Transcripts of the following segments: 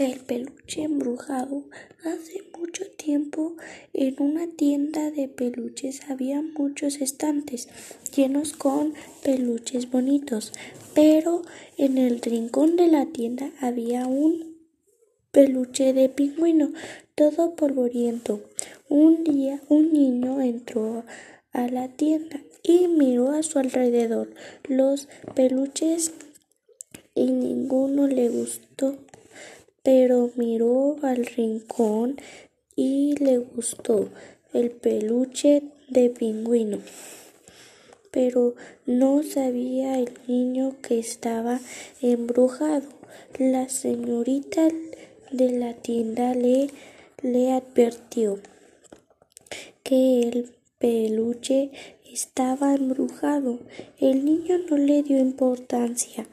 El peluche embrujado. Hace mucho tiempo en una tienda de peluches había muchos estantes llenos con peluches bonitos, pero en el rincón de la tienda había un peluche de pingüino todo polvoriento. Un día un niño entró a la tienda y miró a su alrededor los peluches y ninguno le gustó pero miró al rincón y le gustó el peluche de pingüino. Pero no sabía el niño que estaba embrujado. La señorita de la tienda le, le advirtió que el peluche estaba embrujado. El niño no le dio importancia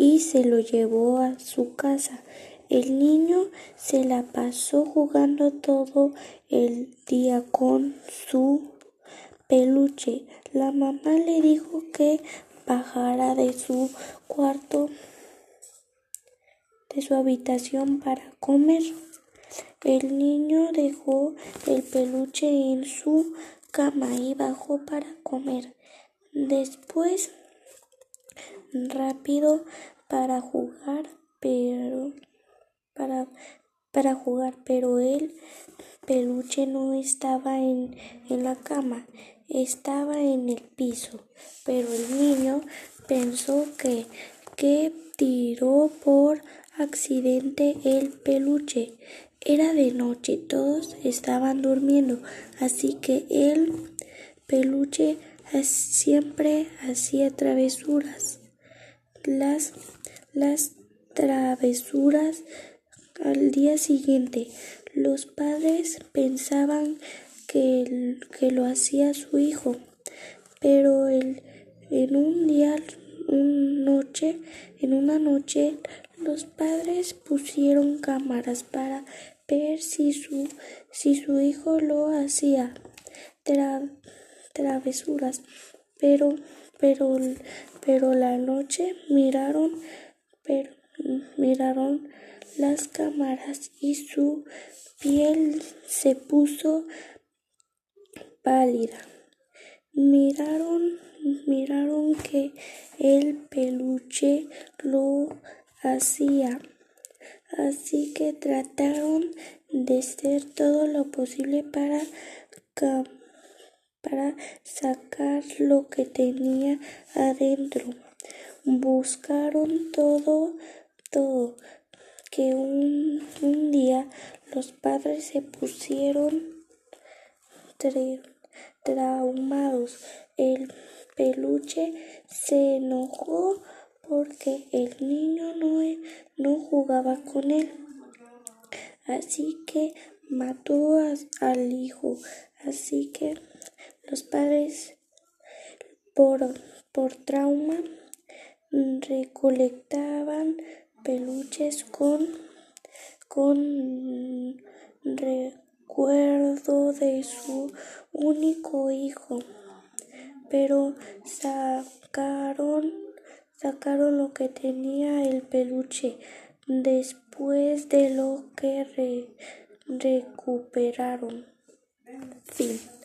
y se lo llevó a su casa. El niño se la pasó jugando todo el día con su peluche. La mamá le dijo que bajara de su cuarto, de su habitación para comer. El niño dejó el peluche en su cama y bajó para comer. Después rápido para jugar, pero para, para jugar, pero el peluche no estaba en, en la cama, estaba en el piso. Pero el niño pensó que, que tiró por accidente el peluche. Era de noche, todos estaban durmiendo, así que el peluche siempre hacía travesuras las, las travesuras al día siguiente. Los padres pensaban que, que lo hacía su hijo, pero en un día, un noche, en una noche, los padres pusieron cámaras para ver si su, si su hijo lo hacía travesuras, pero, pero pero la noche miraron, miraron las cámaras y su piel se puso pálida. Miraron, miraron que el peluche lo hacía. Así que trataron de hacer todo lo posible para para sacar lo que tenía adentro. Buscaron todo, todo, que un, día los padres se pusieron traumados. El peluche se enojó porque el niño no, no jugaba con él. Así que mató al hijo. Así que los padres, por, por trauma, recolectaban peluches con, con recuerdo de su único hijo, pero sacaron, sacaron lo que tenía el peluche después de lo que recuperaron. Fin.